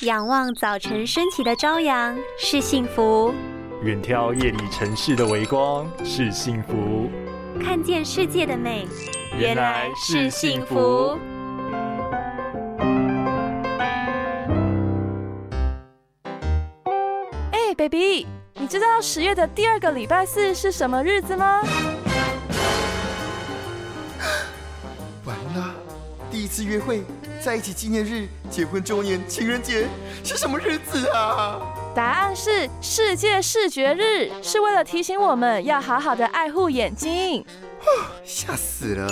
仰望早晨升起的朝阳是幸福，远眺夜里城市的微光是幸福，看见世界的美原来是幸福。哎，baby，你知道十月的第二个礼拜四是什么日子吗？完了，第一次约会，在一起纪念日，结婚周年，情人节，是什么日子啊？答案是世界视觉日，是为了提醒我们要好好的爱护眼睛。吓死了！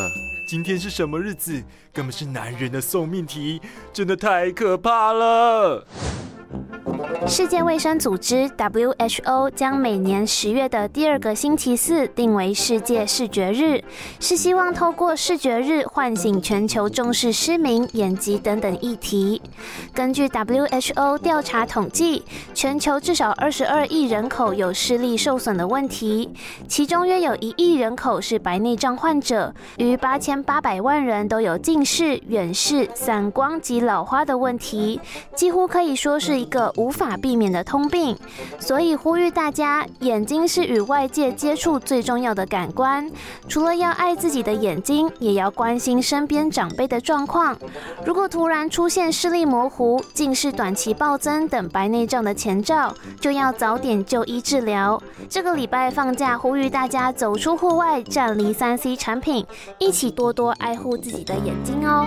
今天是什么日子？根本是男人的送命题，真的太可怕了。世界卫生组织 （WHO） 将每年十月的第二个星期四定为世界视觉日，是希望透过视觉日唤醒全球重视失明、眼疾等等议题。根据 WHO 调查统计，全球至少二十二亿人口有视力受损的问题，其中约有一亿人口是白内障患者，逾八千八百万人都有近视、远视、散光及老花的问题，几乎可以说是一个无法法避免的通病，所以呼吁大家，眼睛是与外界接触最重要的感官。除了要爱自己的眼睛，也要关心身边长辈的状况。如果突然出现视力模糊、近视短期暴增等白内障的前兆，就要早点就医治疗。这个礼拜放假，呼吁大家走出户外，站离三 C 产品，一起多多爱护自己的眼睛哦。